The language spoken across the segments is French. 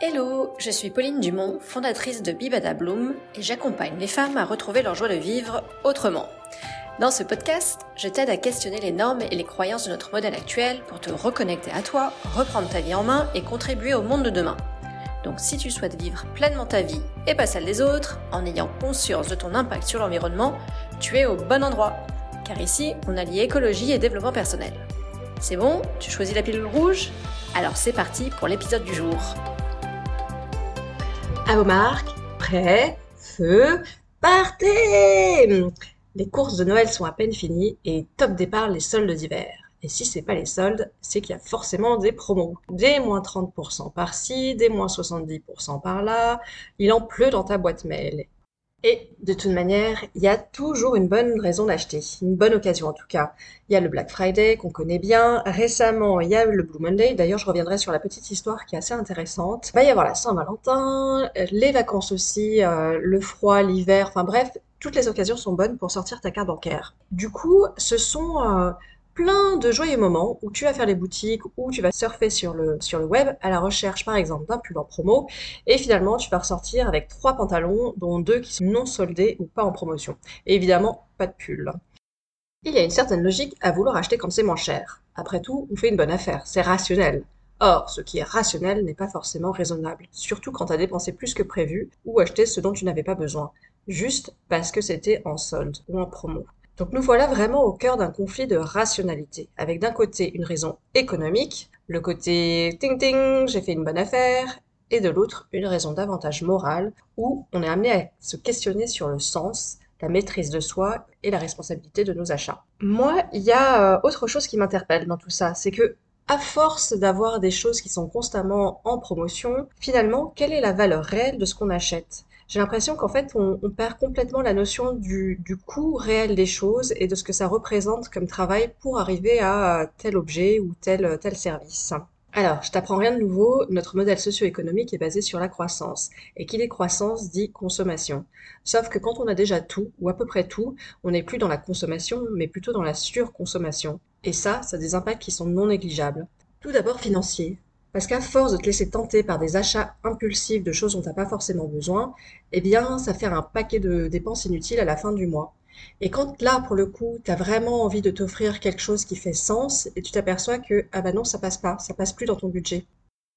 Hello, je suis Pauline Dumont, fondatrice de Bibada Bloom et j'accompagne les femmes à retrouver leur joie de vivre autrement. Dans ce podcast, je t'aide à questionner les normes et les croyances de notre modèle actuel pour te reconnecter à toi, reprendre ta vie en main et contribuer au monde de demain. Donc si tu souhaites vivre pleinement ta vie et pas celle des autres, en ayant conscience de ton impact sur l'environnement, tu es au bon endroit. Car ici, on allie écologie et développement personnel. C'est bon? Tu choisis la pilule rouge? Alors c'est parti pour l'épisode du jour. À vos marques, feu, partez Les courses de Noël sont à peine finies et top départ les soldes d'hiver. Et si c'est pas les soldes, c'est qu'il y a forcément des promos. Des moins 30% par-ci, des moins 70% par-là. Il en pleut dans ta boîte mail. Et de toute manière, il y a toujours une bonne raison d'acheter, une bonne occasion en tout cas. Il y a le Black Friday qu'on connaît bien. Récemment, il y a le Blue Monday. D'ailleurs, je reviendrai sur la petite histoire qui est assez intéressante. Il va y avoir la Saint-Valentin, les vacances aussi, euh, le froid, l'hiver. Enfin bref, toutes les occasions sont bonnes pour sortir ta carte bancaire. Du coup, ce sont euh, plein de joyeux moments où tu vas faire les boutiques, où tu vas surfer sur le, sur le web à la recherche par exemple d'un pull en promo et finalement tu vas ressortir avec trois pantalons dont deux qui sont non soldés ou pas en promotion. Et évidemment, pas de pull. Il y a une certaine logique à vouloir acheter quand c'est moins cher. Après tout, on fait une bonne affaire, c'est rationnel. Or, ce qui est rationnel n'est pas forcément raisonnable, surtout quand tu as dépensé plus que prévu ou acheté ce dont tu n'avais pas besoin, juste parce que c'était en solde ou en promo. Donc nous voilà vraiment au cœur d'un conflit de rationalité, avec d'un côté une raison économique, le côté ting ting, j'ai fait une bonne affaire, et de l'autre une raison davantage morale, où on est amené à se questionner sur le sens, la maîtrise de soi et la responsabilité de nos achats. Moi, il y a euh, autre chose qui m'interpelle dans tout ça, c'est que à force d'avoir des choses qui sont constamment en promotion, finalement, quelle est la valeur réelle de ce qu'on achète? J'ai l'impression qu'en fait, on, perd complètement la notion du, coût réel des choses et de ce que ça représente comme travail pour arriver à tel objet ou tel, tel service. Alors, je t'apprends rien de nouveau, notre modèle socio-économique est basé sur la croissance. Et qui dit croissance dit consommation. Sauf que quand on a déjà tout, ou à peu près tout, on n'est plus dans la consommation, mais plutôt dans la surconsommation. Et ça, ça a des impacts qui sont non négligeables. Tout d'abord financier. Parce qu'à force de te laisser tenter par des achats impulsifs de choses dont tu n'as pas forcément besoin, eh bien, ça fait un paquet de dépenses inutiles à la fin du mois. Et quand là, pour le coup, tu as vraiment envie de t'offrir quelque chose qui fait sens et tu t'aperçois que, ah bah non, ça passe pas, ça passe plus dans ton budget.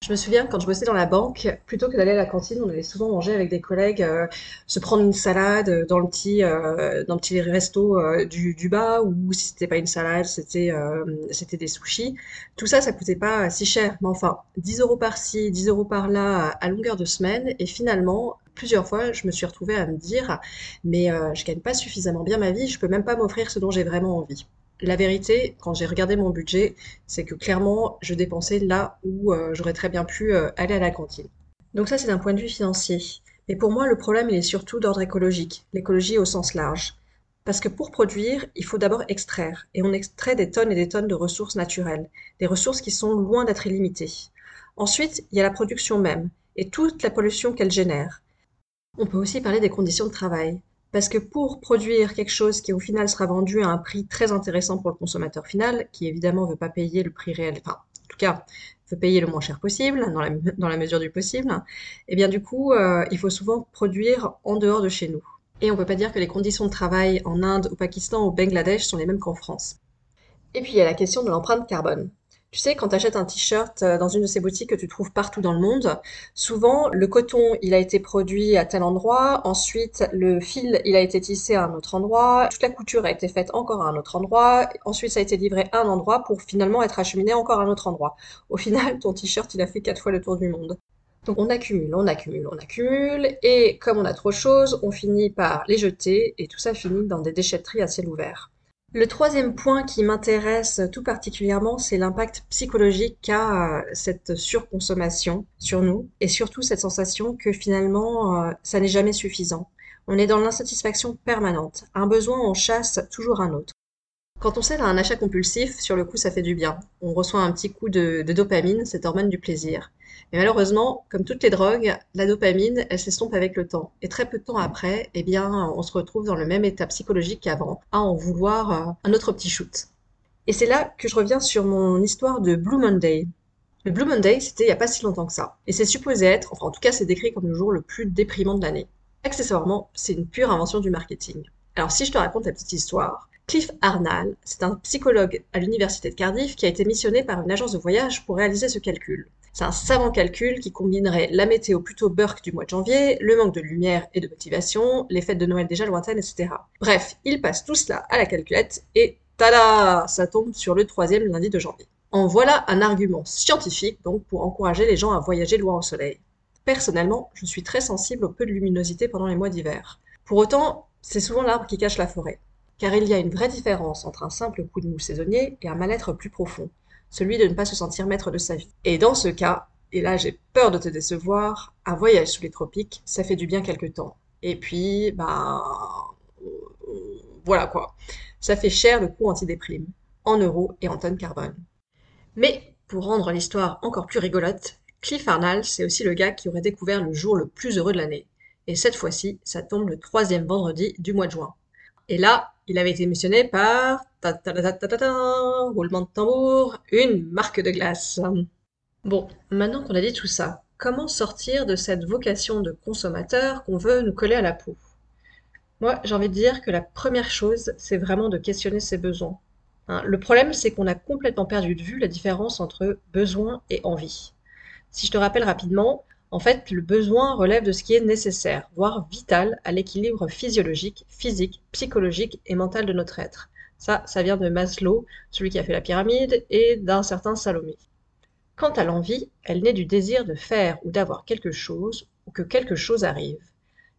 Je me souviens quand je bossais dans la banque, plutôt que d'aller à la cantine, on allait souvent manger avec des collègues, euh, se prendre une salade dans le petit, euh, dans le petit resto euh, du, du, bas, ou si c'était pas une salade, c'était c'était des sushis. Tout ça, ça coûtait pas si cher, mais enfin, 10 euros par-ci, 10 euros par-là, à longueur de semaine, et finalement, plusieurs fois, je me suis retrouvée à me dire, mais je gagne pas suffisamment bien ma vie, je peux même pas m'offrir ce dont j'ai vraiment envie. La vérité, quand j'ai regardé mon budget, c'est que clairement, je dépensais là où euh, j'aurais très bien pu euh, aller à la cantine. Donc ça, c'est d'un point de vue financier. Mais pour moi, le problème, il est surtout d'ordre écologique, l'écologie au sens large. Parce que pour produire, il faut d'abord extraire, et on extrait des tonnes et des tonnes de ressources naturelles, des ressources qui sont loin d'être illimitées. Ensuite, il y a la production même, et toute la pollution qu'elle génère. On peut aussi parler des conditions de travail. Parce que pour produire quelque chose qui au final sera vendu à un prix très intéressant pour le consommateur final, qui évidemment ne veut pas payer le prix réel, enfin en tout cas veut payer le moins cher possible, dans la, mesure du possible, et eh bien du coup euh, il faut souvent produire en dehors de chez nous. Et on ne peut pas dire que les conditions de travail en Inde, au Pakistan, au Bangladesh sont les mêmes qu'en France. Et puis il y a la question de l'empreinte carbone. Tu sais, quand tu achètes un t-shirt euh, dans une de ces boutiques que tu trouves partout dans le monde, souvent le coton, il a été produit à tel endroit, ensuite le fil, il a été tissé à un autre endroit, toute la couture a été faite encore à un autre endroit, ensuite ça a été livré à un endroit pour finalement être acheminé encore à un autre endroit. Au final, ton t-shirt, il a fait quatre fois le tour du monde. Donc on accumule, on accumule, on accumule, et comme on a trop de choses, on finit par les jeter, et tout ça finit dans des déchetteries à ciel ouvert. Le troisième point qui m'intéresse tout particulièrement, c'est l'impact psychologique qu'a euh, cette surconsommation sur nous et surtout cette sensation que finalement euh, ça n'est jamais suffisant. On est dans l'insatisfaction permanente. Un besoin en chasse toujours un autre. Quand on cède à un achat compulsif, sur le coup, ça fait du bien. On reçoit un petit coup de, dopamine, cette hormone du plaisir. Mais malheureusement, comme toutes les drogues, la dopamine, elle s'estompe avec le temps. Et très peu de temps après, eh bien, on se retrouve dans le même état psychologique qu'avant, à en vouloir euh, un autre petit shoot. Et c'est là que je reviens sur mon histoire de Blue Monday. Le Blue Monday, c'était il n'y a pas si longtemps que ça. Et c'est supposé être, enfin en tout cas c'est décrit comme le jour le plus déprimant de l'année. Accessoirement, c'est une pure invention du marketing. Alors si je te raconte la petite histoire, Cliff Arnall, c'est un psychologue à l'université de Cardiff qui a été missionné par une agence de voyage pour réaliser ce calcul. C'est un savant calcul qui combinerait la météo plutôt burk du mois de janvier, le manque de lumière et de motivation, les fêtes de Noël déjà lointaines, etc. Bref, il passe tout cela à la calculette et tada Ça tombe sur le troisième lundi de janvier. En voilà un argument scientifique donc pour encourager les gens à voyager loin au soleil. Personnellement, je suis très sensible au peu de luminosité pendant les mois d'hiver. Pour autant, c'est souvent l'arbre qui cache la forêt car il y a une vraie différence entre un simple coup de mou saisonnier et un mal-être plus profond, celui de ne pas se sentir maître de sa vie. Et dans ce cas, et là j'ai peur de te décevoir, un voyage sous les tropiques, ça fait du bien quelque temps. Et puis, ben, voilà quoi. Ça fait cher le coût antidéprime, en euros et en tonnes carbone. Mais, pour rendre l'histoire encore plus rigolote, Cliff Arnall, c'est aussi le gars qui aurait découvert le jour le plus heureux de l'année. Et cette fois-ci, ça tombe le troisième vendredi du mois de juin. Et là, il avait été missionné par, roulement de tambour, une marque de glace. Bon, maintenant qu'on a dit tout ça, comment sortir de cette vocation de consommateur qu'on veut nous coller à la peau? Moi, j'ai envie de dire que la première chose, c'est vraiment de questionner ses besoins. Hein, le problème, c'est qu'on a complètement perdu de vue la différence entre besoin et envie. Si je te rappelle rapidement, en fait, le besoin relève de ce qui est nécessaire, voire vital, à l'équilibre physiologique, physique, psychologique et mental de notre être. Ça, ça vient de Maslow, celui qui a fait la pyramide, et d'un certain Salomé. Quant à l'envie, elle naît du désir de faire ou d'avoir quelque chose, ou que quelque chose arrive.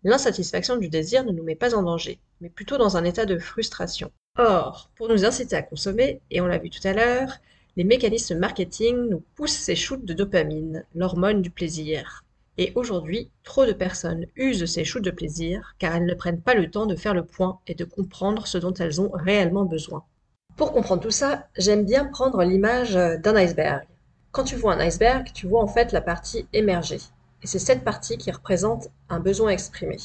L'insatisfaction du désir ne nous met pas en danger, mais plutôt dans un état de frustration. Or, pour nous inciter à consommer, et on l'a vu tout à l'heure, les mécanismes marketing nous poussent ces shoots de dopamine, l'hormone du plaisir. Et aujourd'hui, trop de personnes usent ces shoots de plaisir car elles ne prennent pas le temps de faire le point et de comprendre ce dont elles ont réellement besoin. Pour comprendre tout ça, j'aime bien prendre l'image d'un iceberg. Quand tu vois un iceberg, tu vois en fait la partie émergée. Et c'est cette partie qui représente un besoin exprimé.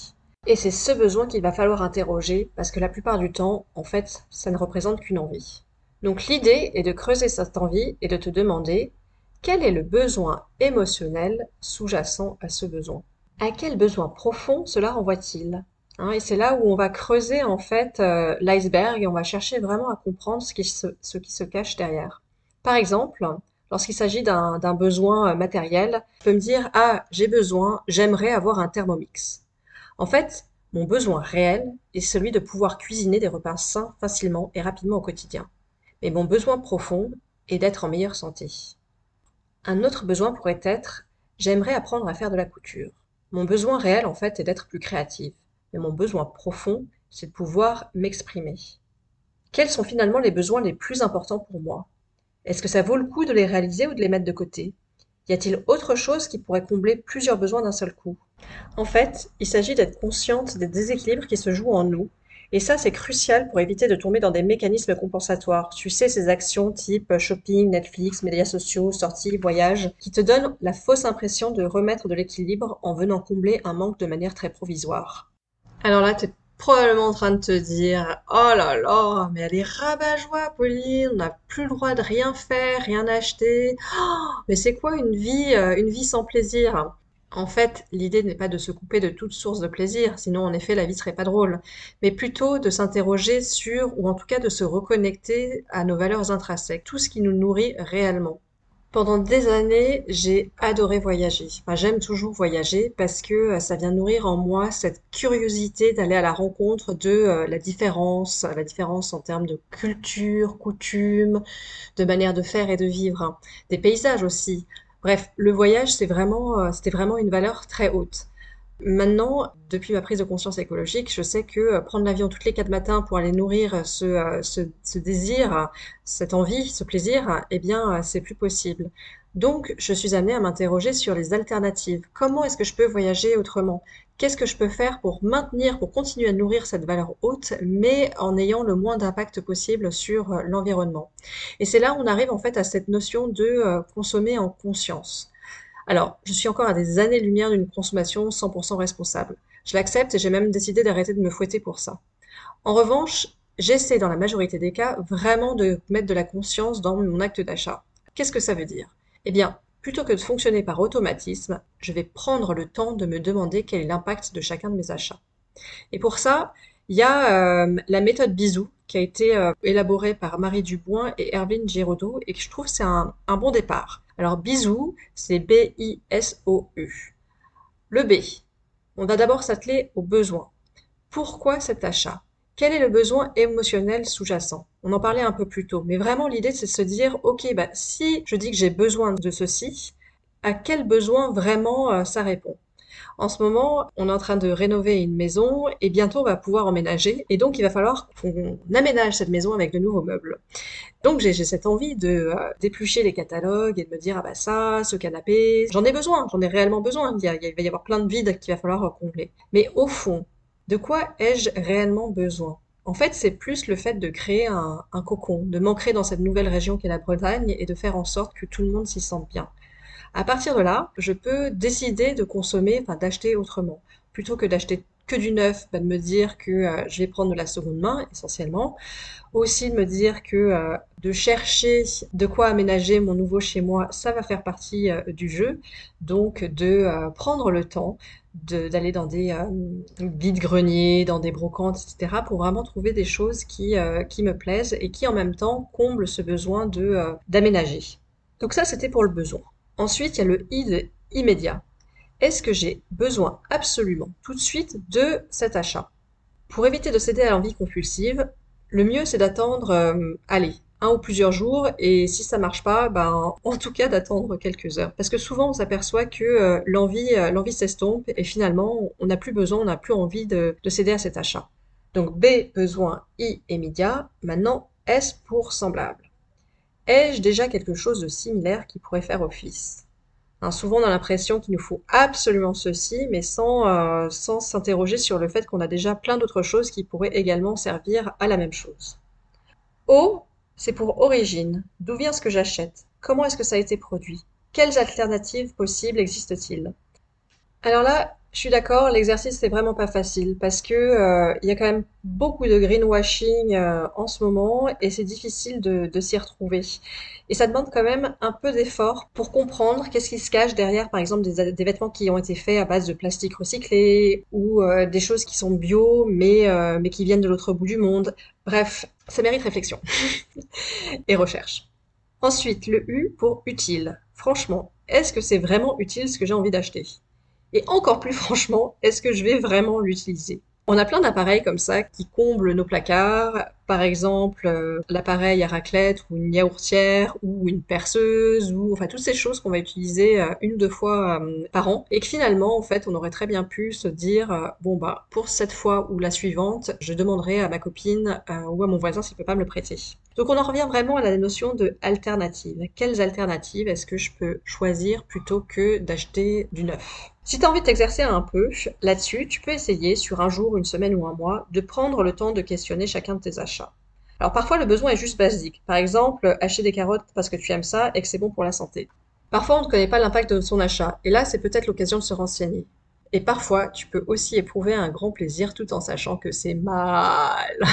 Et c'est ce besoin qu'il va falloir interroger parce que la plupart du temps, en fait, ça ne représente qu'une envie. Donc l'idée est de creuser cette envie et de te demander quel est le besoin émotionnel sous-jacent à ce besoin? À quel besoin profond cela renvoie-t-il? Hein, Et c'est là où on va creuser en fait euh, l'iceberg et on va chercher vraiment à comprendre ce qui se, ce qui se cache derrière. Par exemple, lorsqu'il s'agit d'un besoin euh, matériel, je peux me dire ah j'ai besoin, j'aimerais avoir un thermomix. En fait, mon besoin réel est celui de pouvoir cuisiner des repas sains facilement et rapidement au quotidien mais mon besoin profond est d'être en meilleure santé. Un autre besoin pourrait être j'aimerais apprendre à faire de la couture. Mon besoin réel en fait est d'être plus créative, mais mon besoin profond c'est de pouvoir m'exprimer. Quels sont finalement les besoins les plus importants pour moi? Est-ce que ça vaut le coup de les réaliser ou de les mettre de côté? Y a-t-il autre chose qui pourrait combler plusieurs besoins d'un seul coup? En fait, il s'agit d'être consciente des déséquilibres qui se jouent en nous et ça, c'est crucial pour éviter de tomber dans des mécanismes compensatoires. Tu sais, ces actions type shopping, Netflix, médias sociaux, sorties, voyages, qui te donnent la fausse impression de remettre de l'équilibre en venant combler un manque de manière très provisoire. Alors là, tu probablement en train de te dire Oh là là, mais elle est rabat-joie, Pauline, on n'a plus le droit de rien faire, rien acheter. Oh, mais c'est quoi une vie, euh, une vie sans plaisir? En fait, l'idée n'est pas de se couper de toute source de plaisir, sinon en effet la vie serait pas drôle, mais plutôt de s'interroger sur, ou en tout cas de se reconnecter à nos valeurs intrinsèques, tout ce qui nous nourrit réellement. Pendant des années, j'ai adoré voyager. J'aime toujours voyager parce que euh, ça vient nourrir en moi cette curiosité d'aller à la rencontre de euh, la différence, la différence en termes de culture, coutumes, de manière de faire et de vivre, des paysages aussi. Bref, le voyage, euh, c'était vraiment une valeur très haute. Maintenant, depuis ma prise de conscience écologique, je sais que euh, prendre l'avion toutes les quatre matins pour aller nourrir ce, euh, ce désir, cette envie, ce plaisir, eh bien, c'est plus possible. Donc, je suis amenée à m'interroger sur les alternatives. Comment est-ce que je peux voyager autrement? Qu'est-ce que je peux faire pour maintenir, pour continuer à nourrir cette valeur haute, mais en ayant le moins d'impact possible sur euh, l'environnement? Et c'est là où on arrive en fait à cette notion de euh, consommer en conscience. Alors, je suis encore à des années-lumière d'une consommation 100% responsable. Je l'accepte et j'ai même décidé d'arrêter de me fouetter pour ça. En revanche, j'essaie dans la majorité des cas vraiment de mettre de la conscience dans mon acte d'achat. Qu'est-ce que ça veut dire? Eh bien, plutôt que de fonctionner par automatisme, je vais prendre le temps de me demander quel est l'impact de chacun de mes achats. Et pour ça, il y a euh, la méthode Bisou qui a été euh, élaborée par Marie Dubois et Erwin Giraudot et que je trouve c'est un, un bon départ. Alors Bisou, c'est B-I-S-O-U. Le B, on va d'abord s'atteler aux besoins. Pourquoi cet achat? Quel est le besoin émotionnel sous-jacent? On en parlait un peu plus tôt, mais vraiment l'idée c'est de se dire, ok, bah, si je dis que j'ai besoin de ceci, à quel besoin vraiment euh, ça répond? En ce moment, on est en train de rénover une maison et bientôt on va pouvoir emménager. Et donc, il va falloir qu'on aménage cette maison avec de nouveaux meubles. Donc, j'ai cette envie de euh, d'éplucher les catalogues et de me dire, ah bah ça, ce canapé, j'en ai besoin, j'en ai réellement besoin. Il, il va y avoir plein de vides qu'il va falloir combler. Mais au fond, de quoi ai-je réellement besoin? En fait, c'est plus le fait de créer un, cocon, de m'ancrer dans cette nouvelle région qu'est la Bretagne et de faire en sorte que tout le monde s'y sente bien. À partir de là, je peux décider de consommer, enfin d'acheter autrement. Plutôt que d'acheter que du neuf, bah, de me dire que euh, je vais prendre de la seconde main essentiellement. Aussi de me dire que euh, de chercher de quoi aménager mon nouveau chez moi, ça va faire partie euh, du jeu. Donc de prendre le temps d'aller dans des vides greniers, dans des brocantes, etc. pour vraiment trouver des choses qui, me plaisent et qui en même temps comblent ce besoin de d'aménager. Donc ça, c'était pour le besoin. Ensuite, il y a le I de immédiat. Est-ce que j'ai besoin absolument tout de suite de cet achat? Pour éviter de céder à l'envie compulsive, le mieux c'est d'attendre, euh, allez, un ou plusieurs jours et si ça marche pas, ben en tout cas d'attendre quelques heures. Parce que souvent on s'aperçoit que euh, l'envie, euh, l'envie s'estompe et finalement on n'a plus besoin, on n'a plus envie de, de céder à cet achat. Donc B besoin, I immédiat. Maintenant S pour semblable. Ai-je déjà quelque chose de similaire qui pourrait faire office? Hein, Souvent, on a l'impression qu'il nous faut absolument ceci, mais sans euh, sans s'interroger sur le fait qu'on a déjà plein d'autres choses qui pourraient également servir à la même chose. O, c'est pour origine. D'où vient ce que j'achète? Comment est-ce que ça a été produit? Quelles alternatives possibles existent-ils Alors là, je suis d'accord, l'exercice c'est vraiment pas facile parce que euh, il y a quand même beaucoup de greenwashing euh, en ce moment et c'est difficile de, s'y retrouver. Et ça demande quand même un peu d'effort pour comprendre qu'est-ce qui se cache derrière, par exemple, des, des, vêtements qui ont été faits à base de plastique recyclé ou euh, des choses qui sont bio mais mais qui viennent de l'autre bout du monde. Bref, ça mérite réflexion et recherche. Ensuite, le U pour utile. Franchement, est-ce que c'est vraiment utile ce que j'ai envie d'acheter? Et encore plus franchement, est-ce que je vais vraiment l'utiliser? On a plein d'appareils comme ça qui comblent nos placards, par exemple euh, l'appareil à raclette ou une yaourtière ou une perceuse ou enfin toutes ces choses qu'on va utiliser euh, une deux fois euh, par an et que finalement en fait on aurait très bien pu se dire bon bah pour cette fois ou la suivante je demanderai à ma copine ou à mon voisin s'il peut pas me le prêter. Donc on en revient vraiment à la notion de alternative. Quelles alternatives est-ce que je peux choisir plutôt que d'acheter du neuf? Si tu as envie de t'exercer un peu là-dessus, tu peux essayer sur un jour, une semaine ou un mois de prendre le temps de questionner chacun de tes achats alors parfois le besoin est juste basique. Par exemple, acheter des carottes parce que tu aimes ça et que c'est bon pour la santé. Parfois on ne connaît pas l'impact de son achat et là c'est peut-être l'occasion de se renseigner. Et parfois tu peux aussi éprouver un grand plaisir tout en sachant que c'est mal.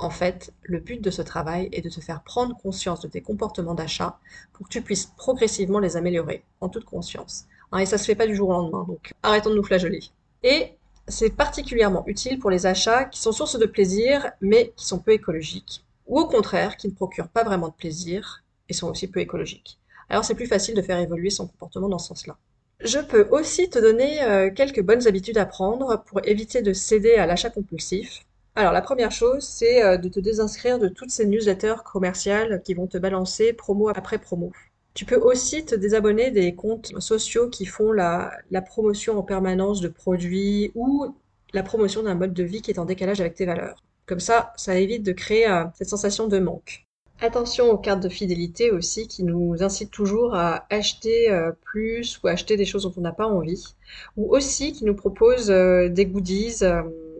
En fait, le but de ce travail est de te faire prendre conscience de tes comportements d'achat pour que tu puisses progressivement les améliorer, en toute conscience. Hein, et ça se fait pas du jour au lendemain, donc arrêtons de nous flageller. Et c'est particulièrement utile pour les achats qui sont source de plaisir mais qui sont peu écologiques, ou au contraire qui ne procurent pas vraiment de plaisir et sont aussi peu écologiques. Alors c'est plus facile de faire évoluer son comportement dans ce sens-là. Je peux aussi te donner euh, quelques bonnes habitudes à prendre pour éviter de céder à l'achat compulsif. Alors la première chose, c'est euh, de te désinscrire de toutes ces newsletters commerciales qui vont te balancer promo après promo. Tu peux aussi te désabonner des comptes sociaux qui font la, promotion en permanence de produits ou la promotion d'un mode de vie qui est en décalage avec tes valeurs. Comme ça, ça évite de créer euh, cette sensation de manque. Attention aux cartes de fidélité aussi qui nous incitent toujours à acheter euh, plus ou acheter des choses dont on n'a pas envie. Ou aussi qui nous proposent euh, des goodies.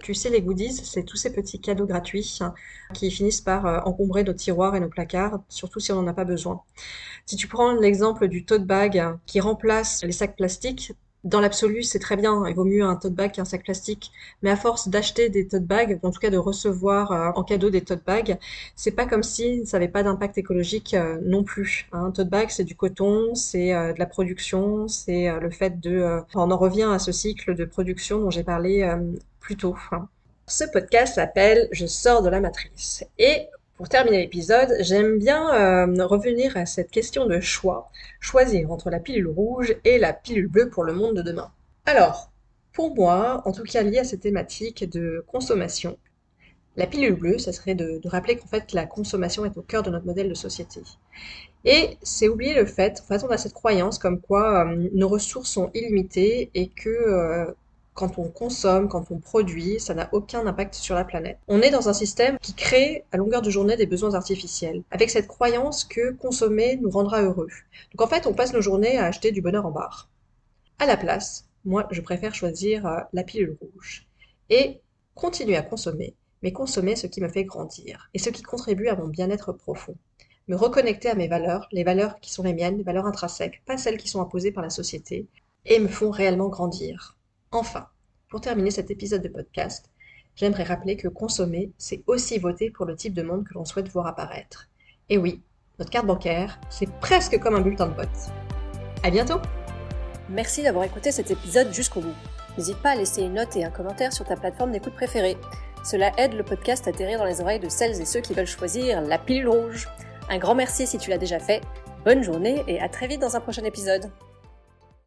Tu sais, les goodies, c'est tous ces petits cadeaux gratuits hein, qui finissent par encombrer nos tiroirs et nos placards, surtout si on n'en a pas besoin. Si tu prends l'exemple du tote bag qui remplace les sacs plastiques, dans l'absolu, c'est très bien. Il vaut mieux un tote bag qu'un sac plastique. Mais à force d'acheter des tote bags, en tout cas de recevoir euh, en cadeau des tote bags, c'est pas comme si ça n'avait pas d'impact écologique euh, non plus. Un tote bag, c'est du coton, c'est euh, de la production, c'est le fait de... on en revient à ce cycle de production dont j'ai parlé plus tôt. Ce podcast s'appelle Je sors de la matrice. Et pour terminer l'épisode, j'aime bien euh, revenir à cette question de choix, choisir entre la pilule rouge et la pilule bleue pour le monde de demain. Alors, pour moi, en tout cas lié à cette thématique de consommation, la pilule bleue, ça serait de, rappeler qu'en fait la consommation est au cœur de notre modèle de société. Et c'est oublier le fait, en fait on a cette croyance comme quoi euh, nos ressources sont illimitées et que euh, quand on consomme, quand on produit, ça n'a aucun impact sur la planète. On est dans un système qui crée à longueur de journée des besoins artificiels, avec cette croyance que consommer nous rendra heureux. Donc en fait, on passe nos journées à acheter du bonheur en barre. À la place, moi, je préfère choisir euh, la pilule rouge et continuer à consommer, mais consommer ce qui me fait grandir et ce qui contribue à mon bien-être profond. Me reconnecter à mes valeurs, les valeurs qui sont les miennes, les valeurs intrinsèques, pas celles qui sont imposées par la société, et me font réellement grandir. Enfin, pour terminer cet épisode de podcast, j'aimerais rappeler que consommer, c'est aussi voter pour le type de monde que l'on souhaite voir apparaître. Et oui, notre carte bancaire, c'est presque comme un bulletin de vote. À bientôt! Merci d'avoir écouté cet épisode jusqu'au bout. N'hésite pas à laisser une note et un commentaire sur ta plateforme d'écoute préférée. Cela aide le podcast à atterrir dans les oreilles de celles et ceux qui veulent choisir la pilule rouge. Un grand merci si tu l'as déjà fait. Bonne journée et à très vite dans un prochain épisode.